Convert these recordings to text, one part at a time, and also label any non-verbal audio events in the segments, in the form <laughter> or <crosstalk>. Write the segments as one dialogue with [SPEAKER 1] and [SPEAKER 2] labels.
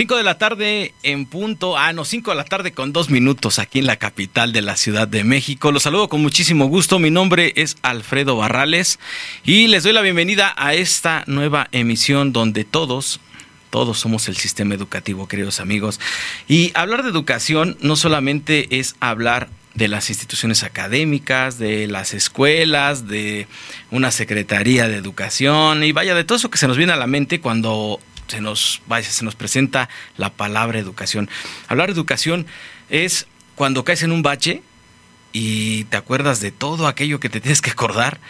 [SPEAKER 1] 5 de la tarde en punto, ah, no, 5 de la tarde con dos minutos aquí en la capital de la Ciudad de México. Los saludo con muchísimo gusto. Mi nombre es Alfredo Barrales y les doy la bienvenida a esta nueva emisión donde todos, todos somos el sistema educativo, queridos amigos. Y hablar de educación no solamente es hablar de las instituciones académicas, de las escuelas, de una secretaría de educación y vaya de todo eso que se nos viene a la mente cuando se nos, vaya, se nos presenta la palabra educación. Hablar de educación es cuando caes en un bache y te acuerdas de todo aquello que te <laughs> tienes que acordar.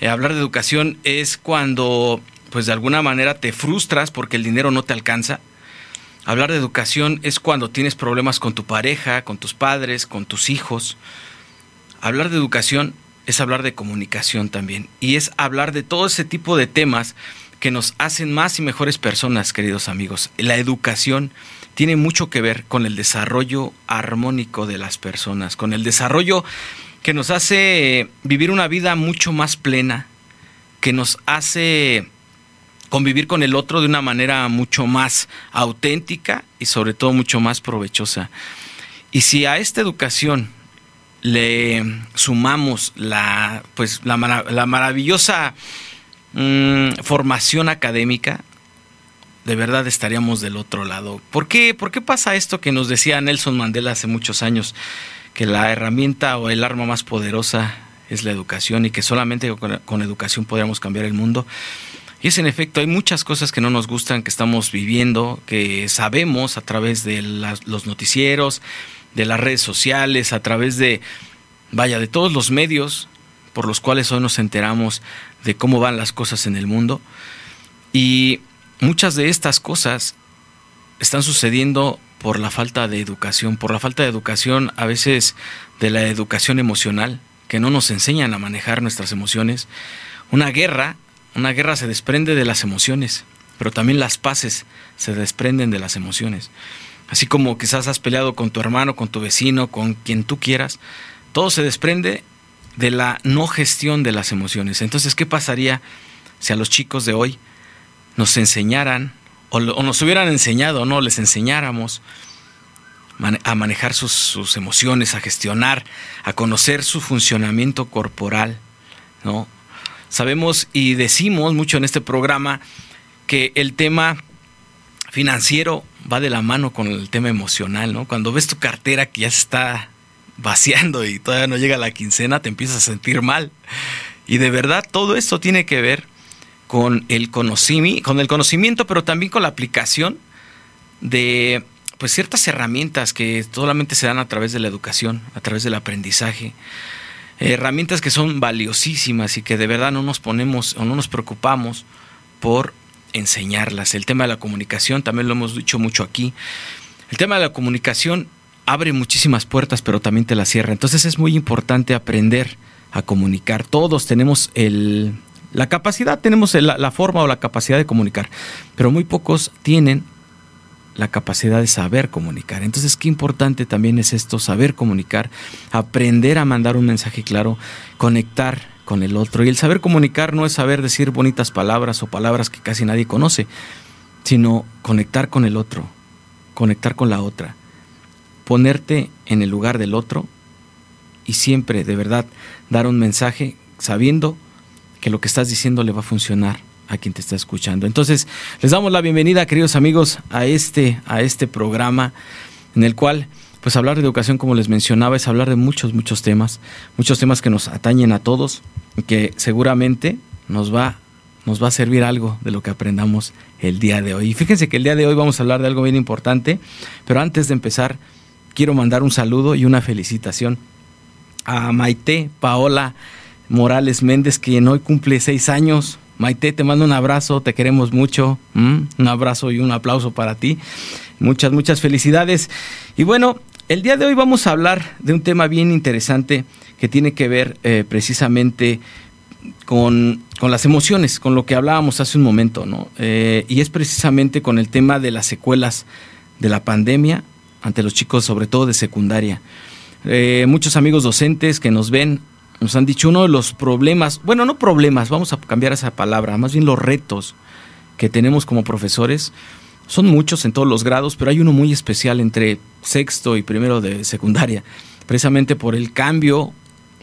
[SPEAKER 1] Eh, hablar de educación es cuando, pues de alguna manera, te frustras porque el dinero no te alcanza. Hablar de educación es cuando tienes problemas con tu pareja, con tus padres, con tus hijos. Hablar de educación es hablar de comunicación también. Y es hablar de todo ese tipo de temas que nos hacen más y mejores personas, queridos amigos. La educación tiene mucho que ver con el desarrollo armónico de las personas, con el desarrollo que nos hace vivir una vida mucho más plena, que nos hace convivir con el otro de una manera mucho más auténtica y sobre todo mucho más provechosa. Y si a esta educación le sumamos la, pues, la, la maravillosa Mm, formación académica, de verdad estaríamos del otro lado. ¿Por qué, ¿Por qué pasa esto que nos decía Nelson Mandela hace muchos años? Que la herramienta o el arma más poderosa es la educación y que solamente con, educación podríamos cambiar el mundo. Y es en efecto, hay muchas cosas que no nos gustan, que estamos viviendo, que sabemos a través de los noticieros, de las redes sociales, a través de, vaya, de todos los medios por los cuales hoy nos enteramos de cómo van las cosas en el mundo. Y muchas de estas cosas están sucediendo por la falta de educación, por la falta de educación a veces de la educación emocional, que no nos enseñan a manejar nuestras emociones. Una guerra, una guerra se desprende de las emociones, pero también las paces se desprenden de las emociones. Así como quizás has peleado con tu hermano, con tu vecino, con quien tú quieras, todo se desprende de la no gestión de las emociones. Entonces, ¿qué pasaría si a los chicos de hoy nos enseñaran, o, nos hubieran enseñado, no, les enseñáramos a manejar sus, sus, emociones, a gestionar, a conocer su funcionamiento corporal, ¿no? Sabemos y decimos mucho en este programa que el tema financiero va de la mano con el tema emocional, ¿no? Cuando ves tu cartera que ya está vaciando y todavía no llega la quincena, te empiezas a sentir mal. Y de verdad todo esto tiene que ver con el, conocimiento, con el conocimiento, pero también con la aplicación de pues ciertas herramientas que solamente se dan a través de la educación, a través del aprendizaje. Herramientas que son valiosísimas y que de verdad no nos ponemos o no nos preocupamos por enseñarlas. El tema de la comunicación, también lo hemos dicho mucho aquí. El tema de la comunicación abre muchísimas puertas, pero también te las cierra. Entonces es muy importante aprender a comunicar. Todos tenemos el, la capacidad, tenemos la forma o la capacidad de comunicar, pero muy pocos tienen la capacidad de saber comunicar. Entonces, qué importante también es esto, saber comunicar, aprender a mandar un mensaje claro, conectar con el otro. Y el saber comunicar no es saber decir bonitas palabras o palabras que casi nadie conoce, sino conectar con el otro, conectar con la otra ponerte en el lugar del otro y siempre de verdad dar un mensaje sabiendo que lo que estás diciendo le va a funcionar a quien te está escuchando. Entonces, les damos la bienvenida, queridos amigos, a este, a este programa en el cual, pues hablar de educación, como les mencionaba, es hablar de muchos, muchos temas, muchos temas que nos atañen a todos que seguramente nos va, nos va a servir algo de lo que aprendamos el día de hoy. Y fíjense que el día de hoy vamos a hablar de algo bien importante, pero antes de empezar, quiero mandar un saludo y una felicitación a Maite Paola Morales Méndez, quien hoy cumple seis años. Maite, te mando un abrazo, te queremos mucho. Un abrazo y un aplauso para ti. Muchas, muchas felicidades. Y bueno, el día de hoy vamos a hablar de un tema bien interesante que tiene que ver eh, precisamente con, las emociones, con lo que hablábamos hace un momento, ¿no? Eh, y es precisamente con el tema de las secuelas de la pandemia ante los chicos, sobre todo de secundaria. Eh, muchos amigos docentes que nos ven nos han dicho uno de los problemas, bueno, no problemas, vamos a cambiar esa palabra, más bien los retos que tenemos como profesores. Son muchos en todos los grados, pero hay uno muy especial entre sexto y primero de secundaria, precisamente por el cambio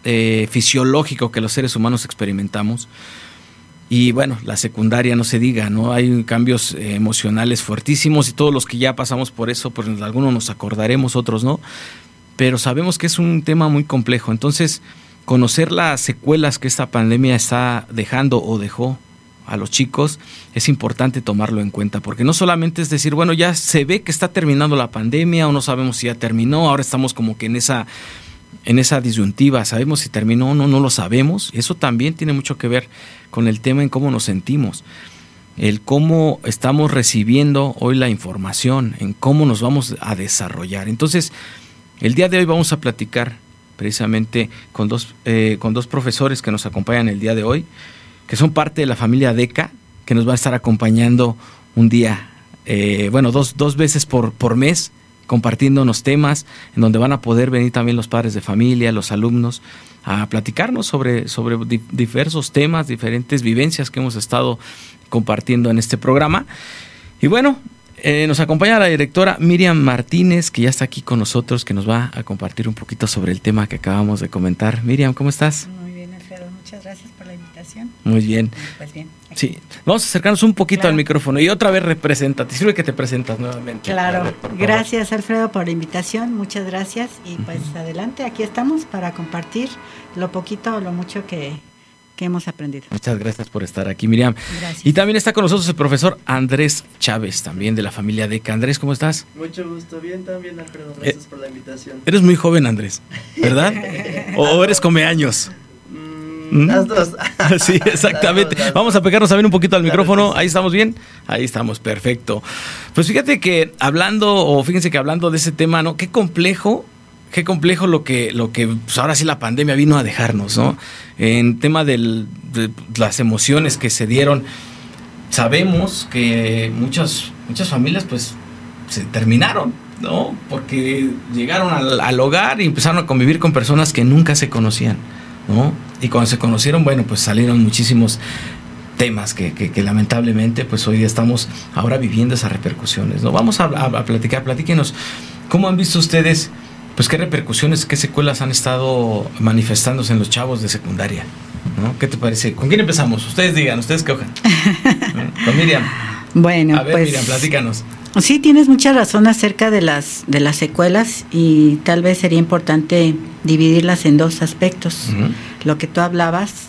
[SPEAKER 1] eh, fisiológico que los seres humanos experimentamos. Y bueno, la secundaria no se diga, ¿no? Hay cambios eh, emocionales fuertísimos y todos los que ya pasamos por eso, pues algunos nos acordaremos, otros no. Pero sabemos que es un tema muy complejo. Entonces, conocer las secuelas que esta pandemia está dejando o dejó a los chicos, es importante tomarlo en cuenta, porque no solamente es decir, bueno, ya se ve que está terminando la pandemia o no sabemos si ya terminó, ahora estamos como que en esa en esa disyuntiva, sabemos si terminó o no, no lo sabemos. Eso también tiene mucho que ver con el tema en cómo nos sentimos, el cómo estamos recibiendo hoy la información, en cómo nos vamos a desarrollar. Entonces, el día de hoy vamos a platicar precisamente con dos, eh, con dos profesores que nos acompañan el día de hoy, que son parte de la familia DECA, que nos va a estar acompañando un día, eh, bueno, dos, dos veces por, por mes compartiéndonos temas en donde van a poder venir también los padres de familia, los alumnos, a platicarnos sobre, sobre diversos temas, diferentes vivencias que hemos estado compartiendo en este programa. Y bueno, eh, nos acompaña la directora Miriam Martínez, que ya está aquí con nosotros, que nos va a compartir un poquito sobre el tema que acabamos de comentar. Miriam, ¿cómo estás?
[SPEAKER 2] Gracias por la invitación.
[SPEAKER 1] Muy bien. Pues bien. Sí, vamos a acercarnos un poquito al micrófono y otra vez representa. Te sirve que te presentas nuevamente.
[SPEAKER 2] Claro, gracias Alfredo por la invitación, muchas gracias y pues adelante, aquí estamos para compartir lo poquito o lo mucho que, hemos aprendido.
[SPEAKER 1] Muchas gracias por estar aquí, Miriam. Gracias. Y también está con nosotros el profesor Andrés Chávez, también de la familia DECA. Andrés, ¿cómo estás?
[SPEAKER 3] Mucho gusto, bien también, Alfredo. Gracias eh, por la invitación.
[SPEAKER 1] Eres muy joven, Andrés, ¿verdad? <laughs> ¿O eres come años?
[SPEAKER 3] Mm. Las dos. <laughs>
[SPEAKER 1] sí, exactamente. Vamos a pegarnos a ver un poquito al micrófono. Ahí estamos bien. Ahí estamos, perfecto. Pues fíjate que hablando, o fíjense que hablando de ese tema, ¿no? Qué complejo, qué complejo lo que, lo que pues ahora sí la pandemia vino a dejarnos, ¿no? En tema de las emociones que se dieron. Sabemos que muchas, muchas familias, pues, se terminaron, ¿no? Porque llegaron al, al hogar y empezaron a convivir con personas que nunca se conocían. ¿no? Y cuando se conocieron, bueno, pues salieron muchísimos temas que, que, lamentablemente pues hoy día estamos ahora viviendo esas repercusiones, ¿no? Vamos a, a, platicar, platíquenos, ¿cómo han visto ustedes, pues qué repercusiones, qué secuelas han estado manifestándose en los chavos de secundaria? ¿no? ¿Qué te parece? ¿Con quién empezamos? Ustedes digan, ustedes qué ojan. <laughs> Con Miriam.
[SPEAKER 2] Bueno,
[SPEAKER 1] a ver, pues, Miriam, platícanos.
[SPEAKER 2] Sí, tienes mucha razón acerca de las, de las secuelas y tal vez sería importante dividirlas en dos aspectos. Lo que tú hablabas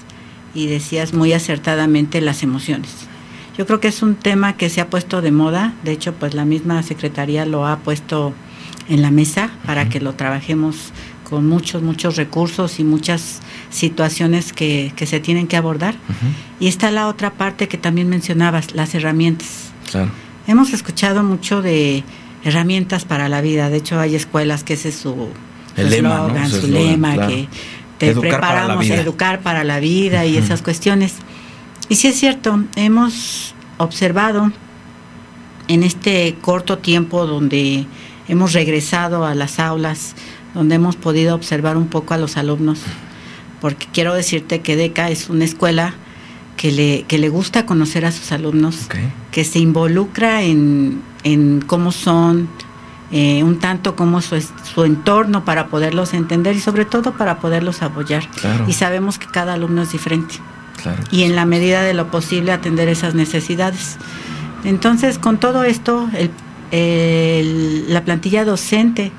[SPEAKER 2] y decías muy acertadamente las emociones. Yo creo que es un tema que se ha puesto de moda, de hecho pues la misma Secretaría lo ha puesto en la mesa para que lo trabajemos con muchos, muchos recursos y muchas situaciones que, que se tienen que abordar. Y está la otra parte que también mencionabas, las herramientas. Claro Hemos escuchado mucho de herramientas para la vida. De hecho, hay escuelas que ese es su eslogan, su, lema, que te preparamos a educar para la vida y esas cuestiones. Y sí es cierto, hemos observado en este corto tiempo donde hemos regresado a las aulas, donde hemos podido observar un poco a los alumnos, porque quiero decirte que DECA es una escuela que le, que le gusta conocer a sus alumnos, que se involucra en, en cómo son, eh, un tanto como su, su, entorno para poderlos entender y sobre todo para poderlos apoyar. Y sabemos que cada alumno es diferente. Y en la medida de lo posible atender esas necesidades. Entonces, con todo esto, el, la plantilla docente,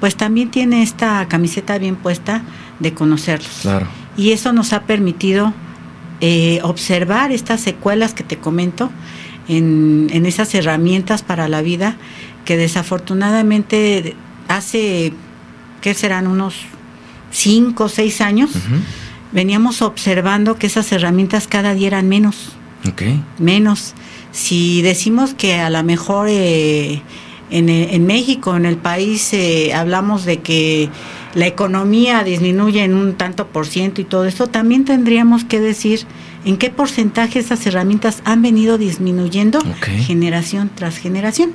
[SPEAKER 2] pues también tiene esta camiseta bien puesta de conocerlos. Y eso nos ha permitido eh, observar estas secuelas que te comento en, esas herramientas para la vida que desafortunadamente hace, ¿qué serán? Unos cinco o seis años, veníamos observando que esas herramientas cada día eran menos. Menos. Si decimos que a lo mejor eh, en, en México, en el país, eh, hablamos de que la economía disminuye en un tanto por ciento y todo eso, también tendríamos que decir en qué porcentaje esas herramientas han venido disminuyendo generación tras generación.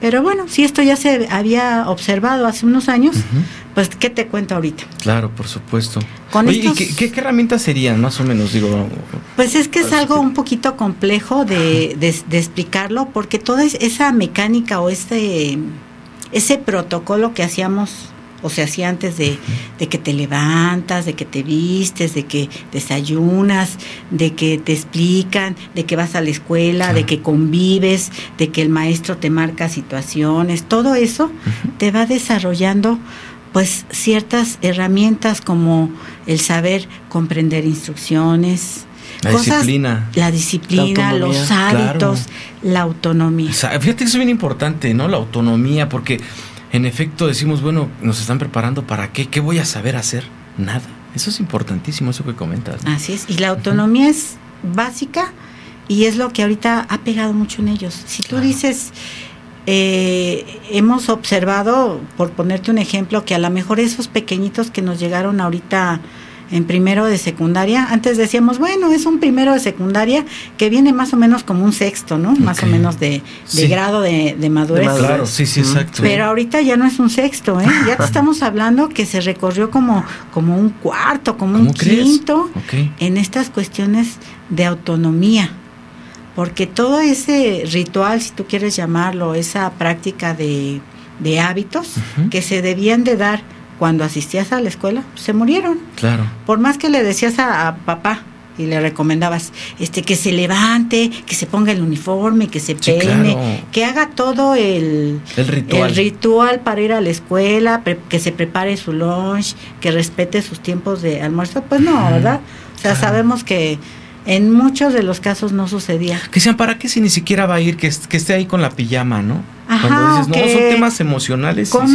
[SPEAKER 2] Pero bueno, si esto ya se había observado hace unos años, pues ¿qué te cuento ahorita?
[SPEAKER 1] Claro, por supuesto. ¿y qué, herramientas serían más o menos? Digo,
[SPEAKER 2] pues es que es algo un poquito complejo de, de, explicarlo, porque toda esa mecánica o ese, ese protocolo que hacíamos o se hacía antes de, de, que te levantas, de que te vistes, de que desayunas, de que te explican, de que vas a la escuela, de que convives, de que el maestro te marca situaciones, todo eso te va desarrollando pues ciertas herramientas como el saber comprender instrucciones,
[SPEAKER 1] la disciplina.
[SPEAKER 2] La disciplina, los hábitos, la autonomía.
[SPEAKER 1] fíjate que eso es bien importante, ¿no? La autonomía, porque en efecto decimos, bueno, nos están preparando para qué, ¿qué voy a saber hacer? Nada. Eso es importantísimo, eso que comentas.
[SPEAKER 2] Así es, y la autonomía es básica y es lo que ahorita ha pegado mucho en ellos. Si tú dices, eh, hemos observado, por ponerte un ejemplo, que a lo mejor esos pequeñitos que nos llegaron ahorita en primero de secundaria. Antes decíamos, bueno, es un primero de secundaria que viene más o menos como un sexto, ¿no? Más o menos de, grado de, madurez.
[SPEAKER 1] Claro, sí, sí, exacto.
[SPEAKER 2] Pero ahorita ya no es un sexto, ¿eh? Ya te <laughs> estamos hablando que se recorrió como, como un cuarto, como un quinto en estas cuestiones de autonomía. Porque todo ese ritual, si tú quieres llamarlo, esa práctica de, hábitos que se debían de dar cuando asistías a la escuela, se murieron.
[SPEAKER 1] Claro.
[SPEAKER 2] Por más que le decías a, papá y le recomendabas este que se levante, que se ponga el uniforme, que se peine, que haga todo el,
[SPEAKER 1] el, ritual.
[SPEAKER 2] ritual para ir a la escuela, que se prepare su lunch, que respete sus tiempos de almuerzo, pues no, ¿verdad? O sea, sabemos que en muchos de los casos no sucedía.
[SPEAKER 1] Que sean, ¿para qué si ni siquiera va a ir? Que, esté ahí con la pijama, ¿no?
[SPEAKER 2] Ajá, Cuando dices,
[SPEAKER 1] no, son temas emocionales
[SPEAKER 2] coma,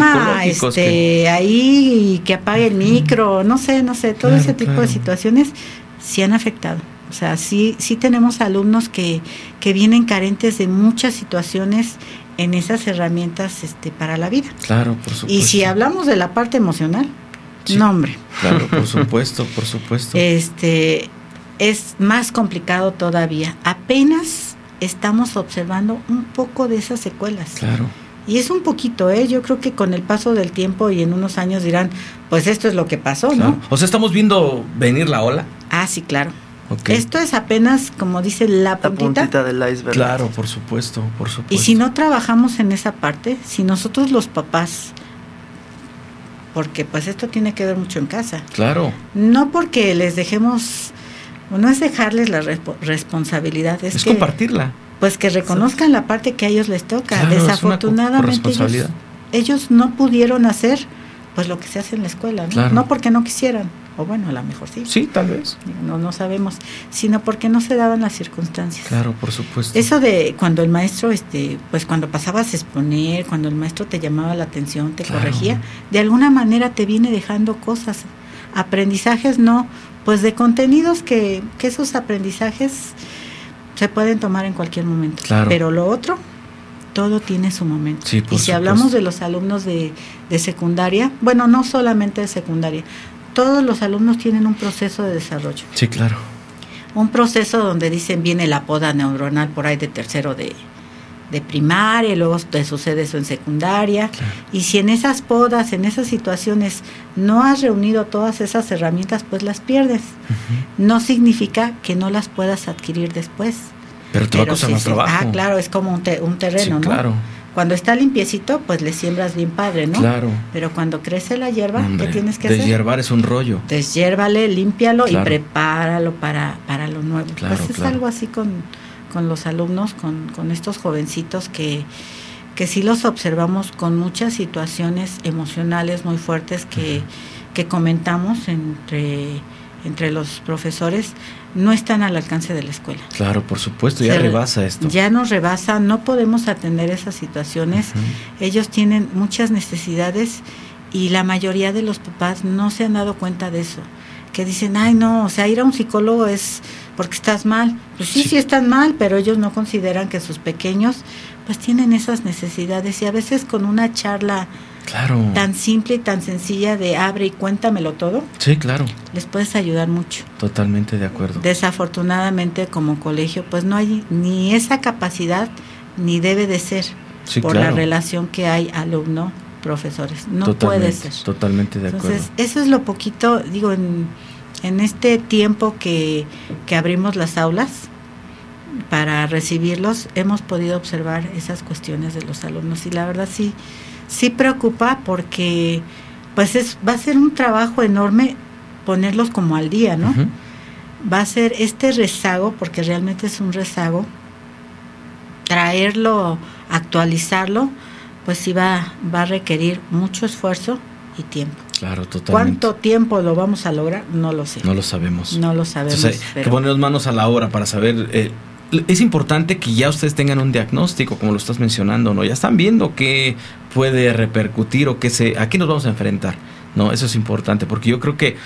[SPEAKER 2] y psicológicos. Este, que... ahí, que apague el micro, no sé, no sé, todo ese tipo de situaciones sí han afectado. O sea, sí, sí tenemos alumnos que, que vienen carentes de muchas situaciones en esas herramientas este, para la vida.
[SPEAKER 1] Claro, por supuesto.
[SPEAKER 2] Y si hablamos de la parte emocional, no hombre.
[SPEAKER 1] Claro, por <laughs> supuesto, por supuesto.
[SPEAKER 2] Este, es más complicado todavía. Apenas estamos observando un poco de esas secuelas.
[SPEAKER 1] Claro.
[SPEAKER 2] Y es un poquito, ¿eh? Yo creo que con el paso del tiempo y en unos años dirán, pues esto es lo que pasó, ¿no?
[SPEAKER 1] O sea, estamos viendo venir la ola.
[SPEAKER 2] Ah, sí, claro. Esto es apenas, como dice la puntita.
[SPEAKER 3] La puntita del iceberg.
[SPEAKER 1] Claro, por supuesto, por supuesto.
[SPEAKER 2] Y si no trabajamos en esa parte, si nosotros los papás porque pues esto tiene que ver mucho en casa.
[SPEAKER 1] Claro.
[SPEAKER 2] No porque les dejemos no es dejarles la responsabilidad, es,
[SPEAKER 1] compartirla.
[SPEAKER 2] Pues que reconozcan la parte que a ellos les toca. Desafortunadamente ellos, no pudieron hacer pues lo que se hace en la escuela, ¿no? no porque no quisieran, o bueno, a lo mejor sí.
[SPEAKER 1] Sí, tal vez.
[SPEAKER 2] No, no sabemos, sino porque no se daban las circunstancias.
[SPEAKER 1] Claro, por supuesto.
[SPEAKER 2] Eso de cuando el maestro, este, pues cuando pasabas a exponer, cuando el maestro te llamaba la atención, te corregía, de alguna manera te viene dejando cosas, aprendizajes no pues de contenidos que, que esos aprendizajes se pueden tomar en cualquier momento. Pero lo otro, todo tiene su momento. y si hablamos de los alumnos de, de secundaria, bueno, no solamente de secundaria, todos los alumnos tienen un proceso de desarrollo.
[SPEAKER 1] Sí, claro.
[SPEAKER 2] Un proceso donde dicen viene la poda neuronal por ahí de tercero de, de primaria, y luego te sucede eso en secundaria. Y si en esas podas, en esas situaciones, no has reunido todas esas herramientas, pues las pierdes. No significa que no las puedas adquirir después.
[SPEAKER 1] Pero te va a costar más trabajo.
[SPEAKER 2] Ah, claro, es como un, un terreno, ¿no?
[SPEAKER 1] Claro.
[SPEAKER 2] Cuando está limpiecito, pues le siembras bien padre, ¿no?
[SPEAKER 1] Claro.
[SPEAKER 2] Pero cuando crece la hierba, ¿qué tienes que hacer?
[SPEAKER 1] Deshiervar es un rollo.
[SPEAKER 2] Deshiérvale, límpialo y prepáralo para, para lo nuevo. pues es algo así con, con los alumnos, con, con estos jovencitos que, que sí los observamos con muchas situaciones emocionales muy fuertes que, que comentamos entre, entre los profesores, no están al alcance de la escuela.
[SPEAKER 1] Claro, por supuesto, ya rebasa esto.
[SPEAKER 2] Ya nos rebasa, no podemos atender esas situaciones. Ellos tienen muchas necesidades y la mayoría de los papás no se han dado cuenta de eso. Que dicen, ay no, o sea, ir a un psicólogo es porque estás mal. Pues sí, sí, están mal, pero ellos no consideran que sus pequeños pues tienen esas necesidades y a veces con una charla
[SPEAKER 1] Claro.
[SPEAKER 2] tan simple y tan sencilla de abre y cuéntamelo todo,
[SPEAKER 1] Sí, claro.
[SPEAKER 2] les puedes ayudar mucho.
[SPEAKER 1] Totalmente de acuerdo.
[SPEAKER 2] Desafortunadamente como colegio pues no hay ni esa capacidad ni debe de ser
[SPEAKER 1] Sí,
[SPEAKER 2] por
[SPEAKER 1] claro.
[SPEAKER 2] la relación que hay alumno profesores. No
[SPEAKER 1] totalmente,
[SPEAKER 2] puede ser.
[SPEAKER 1] Totalmente de acuerdo.
[SPEAKER 2] Entonces, eso es lo poquito, digo, en, en este tiempo que, que abrimos las aulas para recibirlos, hemos podido observar esas cuestiones de los alumnos y la verdad sí, sí preocupa porque pues es, va a ser un trabajo enorme ponerlos como al día, ¿no? Va a ser este rezago, porque realmente es un rezago, traerlo, actualizarlo, pues sí va, va a requerir mucho esfuerzo y tiempo.
[SPEAKER 1] Claro, totalmente.
[SPEAKER 2] ¿Cuánto tiempo lo vamos a lograr? No lo sé.
[SPEAKER 1] No lo sabemos.
[SPEAKER 2] No lo sabemos.
[SPEAKER 1] Entonces hay que
[SPEAKER 2] pero-
[SPEAKER 1] ponernos manos a la obra para saber. eh, es importante que ya ustedes tengan un diagnóstico, como lo estás mencionando, ¿no? Ya están viendo qué puede repercutir o qué se, a qué nos vamos a enfrentar, ¿no? Eso es importante, porque yo creo que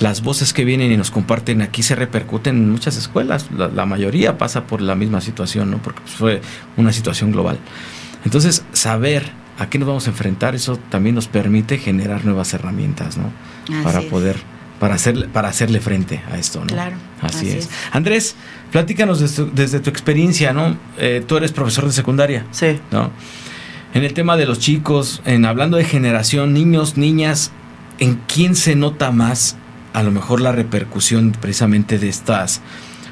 [SPEAKER 1] las voces que vienen y nos comparten aquí se repercuten en muchas escuelas. La, la mayoría pasa por la misma situación, ¿no? Porque pues, fue una situación global. Entonces, saber a qué nos vamos a enfrentar, eso también nos permite generar nuevas herramientas, ¿no?
[SPEAKER 2] Así
[SPEAKER 1] para
[SPEAKER 2] es.
[SPEAKER 1] poder para hacerle para hacerle frente a esto, ¿no?
[SPEAKER 2] Claro,
[SPEAKER 1] Así,
[SPEAKER 2] así
[SPEAKER 1] es.
[SPEAKER 2] es.
[SPEAKER 1] Andrés, platícanos desde, tu- desde tu experiencia, ¿no? Eh, tú eres profesor de secundaria,
[SPEAKER 3] Sí.
[SPEAKER 1] ¿no? En el tema de los chicos, en hablando de generación, niños, niñas, ¿en quién se nota más a lo mejor la repercusión precisamente de estas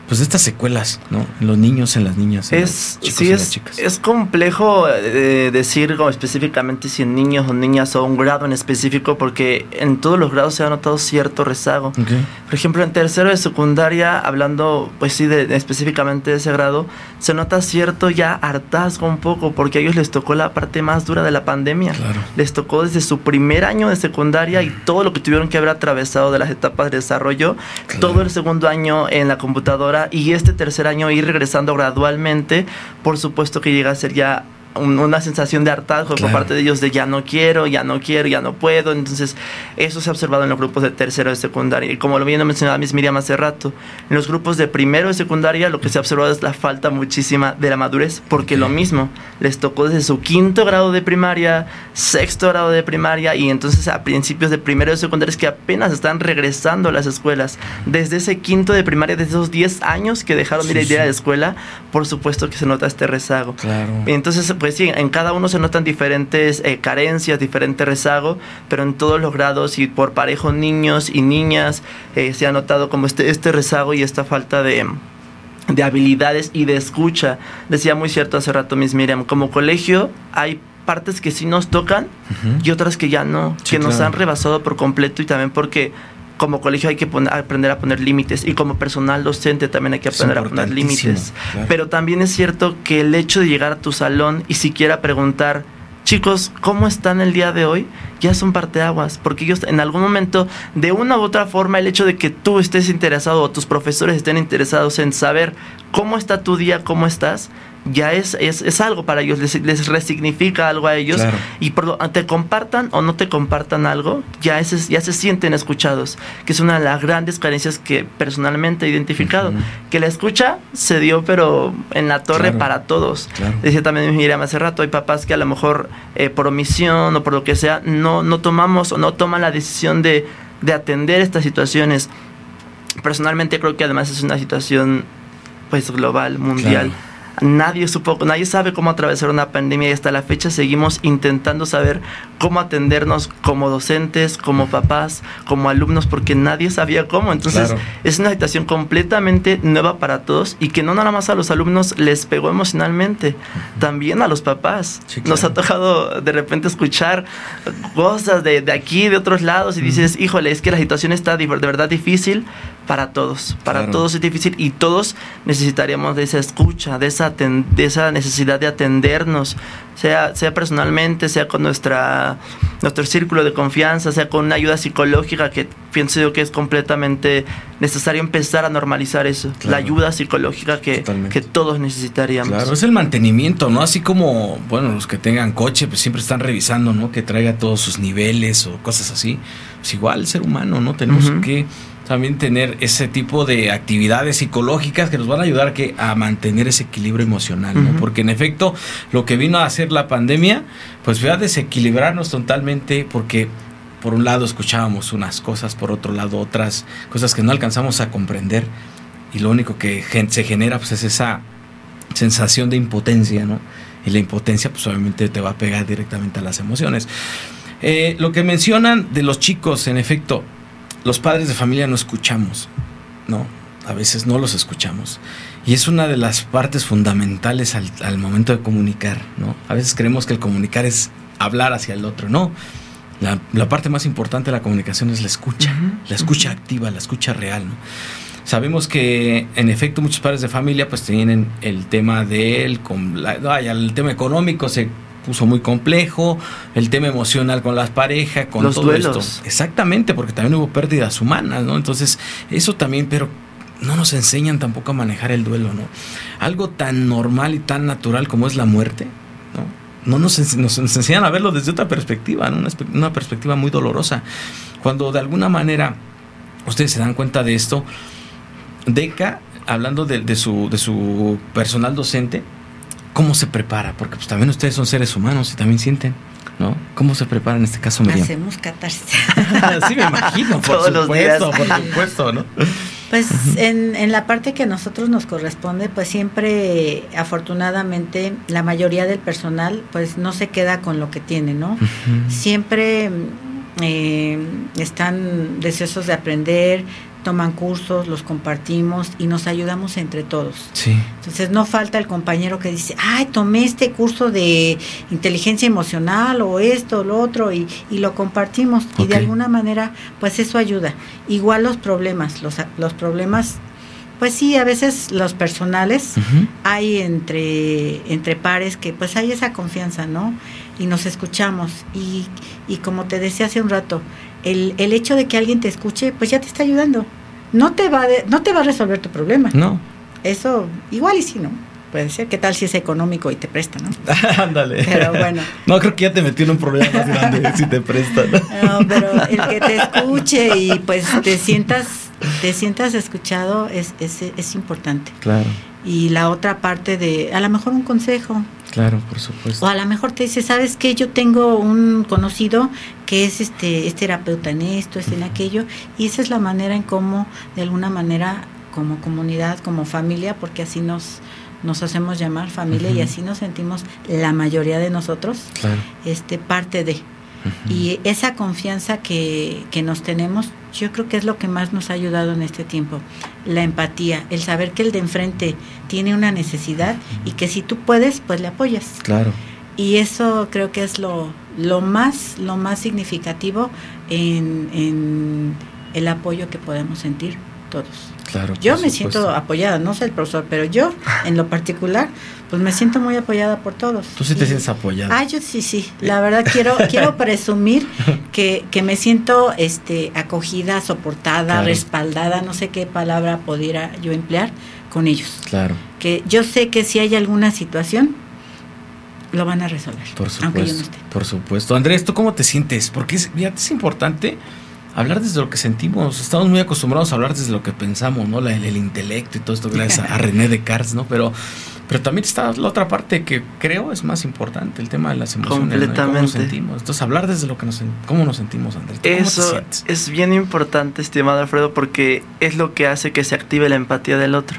[SPEAKER 1] pues estas secuelas, ¿no? Los niños, en las niñas, en
[SPEAKER 3] Es,
[SPEAKER 1] los
[SPEAKER 3] sí,
[SPEAKER 1] y las
[SPEAKER 3] es,
[SPEAKER 1] chicas.
[SPEAKER 3] es complejo eh, decir como específicamente si en niños o niñas o un grado en específico porque en todos los grados se ha notado cierto rezago.
[SPEAKER 1] Ok.
[SPEAKER 3] Por ejemplo, en tercero de secundaria, hablando pues sí de, de específicamente de ese grado, se nota cierto ya hartazgo un poco porque a ellos les tocó la parte más dura de la pandemia.
[SPEAKER 1] Claro.
[SPEAKER 3] Les tocó desde su primer año de secundaria y todo lo que tuvieron que haber atravesado de las etapas de desarrollo,
[SPEAKER 1] Claro.
[SPEAKER 3] todo el segundo año en la computadora y este tercer año ir regresando gradualmente, por supuesto que llega a ser ya un- una sensación de hartazgo
[SPEAKER 1] Claro.
[SPEAKER 3] por parte de ellos de ya no quiero, ya no quiero, ya no puedo. Entonces, eso se ha observado en los grupos de tercero de secundaria. Y como lo bien mencionaba Miss Miriam hace rato, en los grupos de primero de secundaria lo que se ha observado es la falta muchísima de la madurez, porque
[SPEAKER 1] Ok.
[SPEAKER 3] lo mismo, les tocó desde su quinto grado de primaria, sexto grado de primaria, y entonces a principios de primero de secundaria es que apenas están regresando a las escuelas. Desde ese quinto de primaria, desde esos 10 años que dejaron de
[SPEAKER 1] Sí,
[SPEAKER 3] ir a
[SPEAKER 1] sí.
[SPEAKER 3] la escuela, por supuesto que se nota este rezago.
[SPEAKER 1] Claro.
[SPEAKER 3] Entonces, pues sí, en cada uno se notan diferentes eh, carencias, diferente rezago, pero en todos los grados y por parejo niños y niñas eh, se ha notado como este, este rezago y esta falta de, de habilidades y de escucha. Decía muy cierto hace rato Miss Miriam, como colegio hay partes que sí nos tocan y otras que ya no,
[SPEAKER 1] Sí,
[SPEAKER 3] que nos
[SPEAKER 1] claro.
[SPEAKER 3] han rebasado por completo y también porque como colegio hay que poner- aprender a poner límites y como personal docente también hay que aprender a poner límites.
[SPEAKER 1] claro.
[SPEAKER 3] Pero también es cierto que el hecho de llegar a tu salón y siquiera preguntar, chicos, ¿cómo están el día de hoy? Ya es un parteaguas, porque ellos en algún momento, de una u otra forma, el hecho de que tú estés interesado o tus profesores estén interesados en saber cómo está tu día, cómo estás, ya es, es, es algo para ellos, les, les resignifica algo a ellos
[SPEAKER 1] Claro.
[SPEAKER 3] y por lo- te compartan o no te compartan algo, ya, ese- ya se sienten escuchados, que es una de las grandes carencias que personalmente he identificado, que la escucha se dio pero en la torre
[SPEAKER 1] Claro.
[SPEAKER 3] para todos.
[SPEAKER 1] Claro.
[SPEAKER 3] Decía también Miriam hace rato, hay papás que a lo mejor eh, por omisión o por lo que sea, no, no tomamos o no toman la decisión de, de atender estas situaciones. Personalmente creo que además es una situación pues global, mundial.
[SPEAKER 1] Claro.
[SPEAKER 3] Nadie supo, nadie sabe cómo atravesar una pandemia y hasta la fecha seguimos intentando saber cómo atendernos como docentes, como papás, como alumnos, porque nadie sabía cómo. Entonces
[SPEAKER 1] Claro.
[SPEAKER 3] es una situación completamente nueva para todos y que no nada más a los alumnos les pegó emocionalmente, también a los papás.
[SPEAKER 1] Sí,
[SPEAKER 3] Nos ha tocado de repente escuchar cosas de, de aquí, de otros lados y dices, híjole, es que la situación está de verdad difícil para todos, para
[SPEAKER 1] Claro.
[SPEAKER 3] todos es difícil y todos necesitaríamos de esa escucha, de esa, aten- de esa necesidad de atendernos, sea, sea personalmente, sea con nuestra, nuestro círculo de confianza, sea con una ayuda psicológica que pienso yo que es completamente necesario empezar a normalizar eso,
[SPEAKER 1] Claro.
[SPEAKER 3] la ayuda psicológica que, que todos necesitaríamos.
[SPEAKER 1] Claro, es el mantenimiento, ¿no? Así como, bueno, los que tengan coche, pues siempre están revisando, ¿no? Que traiga todos sus niveles o cosas así. Pues igual el ser humano, ¿no? Tenemos que también tener ese tipo de actividades psicológicas que nos van a ayudar que, a mantener ese equilibrio emocional, ¿no? Porque en efecto, lo que vino a hacer la pandemia, pues fue a desequilibrarnos totalmente porque por un lado escuchábamos unas cosas, por otro lado otras cosas que no alcanzamos a comprender y lo único que se genera pues es esa sensación de impotencia, ¿no? Y la impotencia pues obviamente te va a pegar directamente a las emociones. Eh, lo que mencionan de los chicos, en efecto, los padres de familia no escuchamos, ¿no? A veces no los escuchamos. Y es una de las partes fundamentales al, al momento de comunicar, ¿no? A veces creemos que el comunicar es hablar hacia el otro, no. La, la parte más importante de la comunicación es la escucha, la escucha activa, la escucha real, ¿no? Sabemos que en efecto muchos padres de familia pues tienen el tema del el tema económico se puso muy complejo, el tema emocional con las parejas, con
[SPEAKER 3] Los
[SPEAKER 1] todo
[SPEAKER 3] duelos.
[SPEAKER 1] esto. Exactamente, porque también hubo pérdidas humanas, ¿no? Entonces, eso también, pero no nos enseñan tampoco a manejar el duelo, ¿no? Algo tan normal y tan natural como es la muerte, ¿no? No nos, ens- nos enseñan a verlo desde otra perspectiva, ¿no? una, perspectiva muy dolorosa. Cuando de alguna manera ustedes se dan cuenta de esto, Deca, hablando de, de su, de su personal docente, ¿cómo se prepara? Porque pues también ustedes son seres humanos y también sienten, ¿no? ¿Cómo se prepara en este caso, Miriam?
[SPEAKER 2] Hacemos catarsis. <laughs>
[SPEAKER 1] sí, me imagino, por
[SPEAKER 3] Todos
[SPEAKER 1] supuesto, por supuesto, ¿no?
[SPEAKER 2] Pues en, en la parte que a nosotros nos corresponde, pues siempre, afortunadamente, la mayoría del personal, pues no se queda con lo que tiene, ¿no? Siempre eh, están deseosos de aprender, toman cursos, los compartimos y nos ayudamos entre todos.
[SPEAKER 1] Sí,
[SPEAKER 2] Entonces no falta el compañero que dice, ay, tomé este curso de inteligencia emocional o esto o lo otro y, y lo compartimos. Y de alguna manera, pues eso ayuda. Igual los problemas, los, los problemas, pues sí, a veces los personales hay entre, entre pares que pues hay esa confianza, ¿no? Y nos escuchamos. Y, y como te decía hace un rato, el, el hecho de que alguien te escuche, pues ya te está ayudando. No te va, de- no te va a resolver tu problema.
[SPEAKER 1] no,
[SPEAKER 2] Eso, igual y si no. Puede ser. ¿Qué tal si es económico y te presta, no? <laughs>
[SPEAKER 1] ándale.
[SPEAKER 2] Pero bueno.
[SPEAKER 1] No, creo que ya te metí en un problema más grande si te prestan. <laughs>
[SPEAKER 2] No, pero el que te escuche y pues te sientas, te sientas escuchado es, es, es importante.
[SPEAKER 1] Claro,
[SPEAKER 2] Y la otra parte de, a lo mejor un consejo,
[SPEAKER 1] claro, por supuesto.
[SPEAKER 2] O a lo mejor te dice, ¿sabes qué? Yo tengo un conocido que es este es terapeuta en esto, es en aquello, y esa es la manera en cómo, de alguna manera, como comunidad, como familia, porque así nos, nos hacemos llamar familia y así nos sentimos la mayoría de nosotros,
[SPEAKER 1] Claro.
[SPEAKER 2] este parte de. Y esa confianza que, que nos tenemos, yo creo que es lo que más nos ha ayudado en este tiempo. La empatía, el saber que el de enfrente tiene una necesidad y que si tú puedes, pues le apoyas.
[SPEAKER 1] Claro.
[SPEAKER 2] Y eso creo que es lo, lo más, lo más significativo en, en el apoyo que podemos sentir todos.
[SPEAKER 1] Claro.
[SPEAKER 2] Yo me
[SPEAKER 1] supuesto.
[SPEAKER 2] siento apoyada, no soy el profesor, pero yo, en lo particular, pues me siento muy apoyada por todos.
[SPEAKER 1] Tú sí te sientes apoyada.
[SPEAKER 2] Ah, yo sí, sí. La verdad quiero quiero presumir que, que me siento este acogida, soportada,
[SPEAKER 1] Claro.
[SPEAKER 2] respaldada, no sé qué palabra pudiera yo emplear con ellos.
[SPEAKER 1] Claro,
[SPEAKER 2] Que yo sé que si hay alguna situación lo van a resolver,
[SPEAKER 1] por
[SPEAKER 2] aunque yo no
[SPEAKER 1] supuesto.
[SPEAKER 2] esté.
[SPEAKER 1] Por supuesto. Andrés, ¿tú cómo te sientes? Porque es, es importante hablar desde lo que sentimos. Estamos muy acostumbrados a hablar desde lo que pensamos, ¿no? La- el, el intelecto y todo esto, gracias a, a René Descartes, ¿no? Pero, pero también está la otra parte que creo es más importante, el tema de las emociones. ¿no? Y ¿Cómo nos
[SPEAKER 3] Completamente.
[SPEAKER 1] sentimos? Entonces, hablar desde lo que nos, cómo nos sentimos, Andrés. ¿Tú ¿Cómo te
[SPEAKER 3] Eso
[SPEAKER 1] sientes?
[SPEAKER 3] es bien importante, estimado Alfredo, porque es lo que hace que se active la empatía del otro.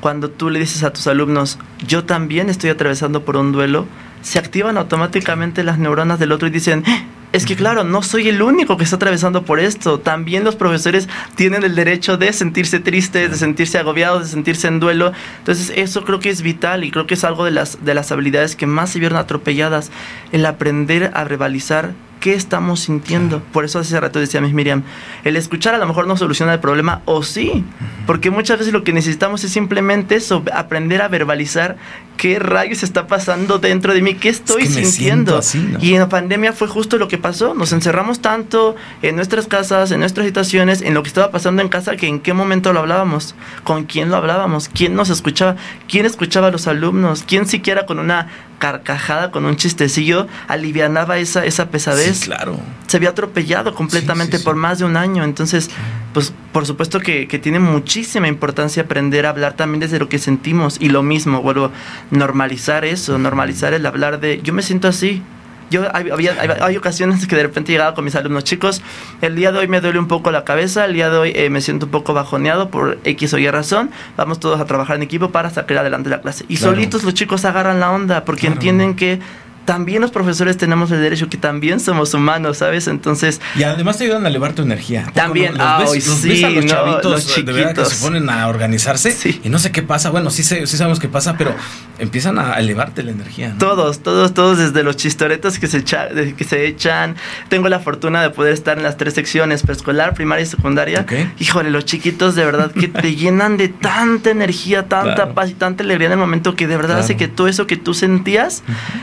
[SPEAKER 3] Cuando tú le dices a tus alumnos, yo también estoy atravesando por un duelo, se activan automáticamente las neuronas del otro y dicen, "Eh, es que claro, no soy el único que está atravesando por esto. También los profesores tienen el derecho de sentirse tristes, de sentirse agobiados, de sentirse en duelo. Entonces eso creo que es vital y creo que es algo de las, de las habilidades que más se vieron atropelladas. El aprender a rivalizar qué estamos sintiendo. Por eso hace rato decía Miss Miriam, el escuchar a lo mejor no soluciona el problema, o sí, porque muchas veces lo que necesitamos es simplemente eso, aprender a verbalizar qué rayos está pasando dentro de mí, qué estoy
[SPEAKER 1] que
[SPEAKER 3] sintiendo.
[SPEAKER 1] siento así, ¿no?
[SPEAKER 3] Y en la pandemia fue justo lo que pasó, nos encerramos tanto en nuestras casas, en nuestras situaciones, en lo que estaba pasando en casa, que en qué momento lo hablábamos, con quién lo hablábamos, quién nos escuchaba, quién escuchaba a los alumnos, quién siquiera con una carcajada, con un chistecillo, alivianaba esa, esa pesadez.
[SPEAKER 1] claro.
[SPEAKER 3] Se había atropellado completamente por más de un año. Entonces, pues por supuesto que, que, tiene muchísima importancia aprender a hablar también desde lo que sentimos. Y lo mismo, vuelvo, normalizar eso, normalizar el hablar de, yo me siento así, yo había, hay, ocasiones que de repente llegaba con mis alumnos chicos, el día de hoy me duele un poco la cabeza, el día de hoy eh, me siento un poco bajoneado por X o Y razón, vamos todos a trabajar en equipo para sacar adelante la clase. Y solitos los chicos agarran la onda porque entienden que también los profesores tenemos el derecho que también somos humanos, ¿sabes? Entonces...
[SPEAKER 1] Y además te ayudan a elevar tu energía.
[SPEAKER 3] También, los ah, ves, sí,
[SPEAKER 1] a los chavitos de verdad que se ponen a organizarse sí. y no sé qué pasa, bueno, sí, sí sabemos qué pasa, pero empiezan a elevarte la energía. ¿no?
[SPEAKER 3] Todos, todos, todos, desde los chistoretos que se, echa, que se echan. Tengo la fortuna de poder estar en las tres secciones, preescolar, primaria y secundaria. Híjole, los chiquitos de verdad que te <laughs> llenan de tanta energía, tanta paz y tanta alegría en el momento que de verdad hace que todo eso que tú sentías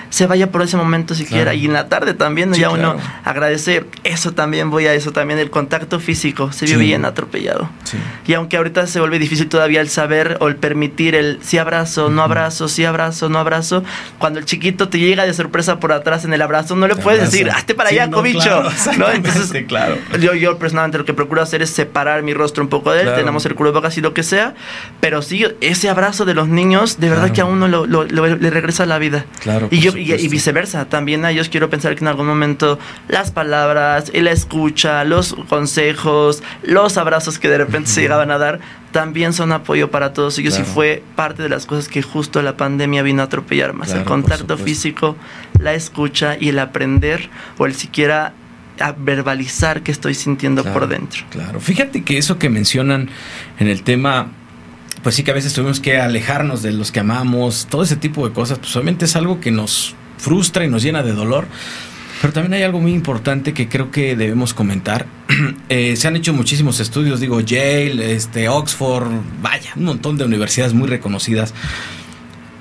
[SPEAKER 3] se vaya por ese momento siquiera. Y en la tarde también, ya uno agradece, eso también, voy a eso también, el contacto físico, se vio bien atropellado. Y aunque ahorita se vuelve difícil todavía el saber o el permitir el sí abrazo, no abrazo, sí abrazo, no abrazo, cuando el chiquito te llega de sorpresa por atrás en el abrazo, no le puedes decir, hazte para allá, cobicho. ¿no? Entonces,
[SPEAKER 1] claro.
[SPEAKER 3] yo, yo personalmente lo que procuro hacer es separar mi rostro un poco de él, tenemos el cubrebocas y lo que sea, pero sí, ese abrazo de los niños, de verdad que a uno lo, le regresa la vida.
[SPEAKER 1] Claro.
[SPEAKER 3] Y, yo, y viceversa. También a ellos quiero pensar que en algún momento las palabras, la escucha, los consejos, los abrazos que de repente se llegaban a dar, también son apoyo para todos ellos y fue parte de las cosas que justo la pandemia vino a atropellar más. el contacto físico, la escucha y el aprender o el siquiera a verbalizar que estoy sintiendo por dentro.
[SPEAKER 1] Claro, fíjate que eso que mencionan en el tema pues sí que a veces tuvimos que alejarnos de los que amamos, todo ese tipo de cosas, pues obviamente es algo que nos frustra y nos llena de dolor. Pero también hay algo muy importante que creo que debemos comentar. <clears throat> Eh, se han hecho muchísimos estudios, digo, Yale, este, Oxford, vaya, un montón de universidades muy reconocidas.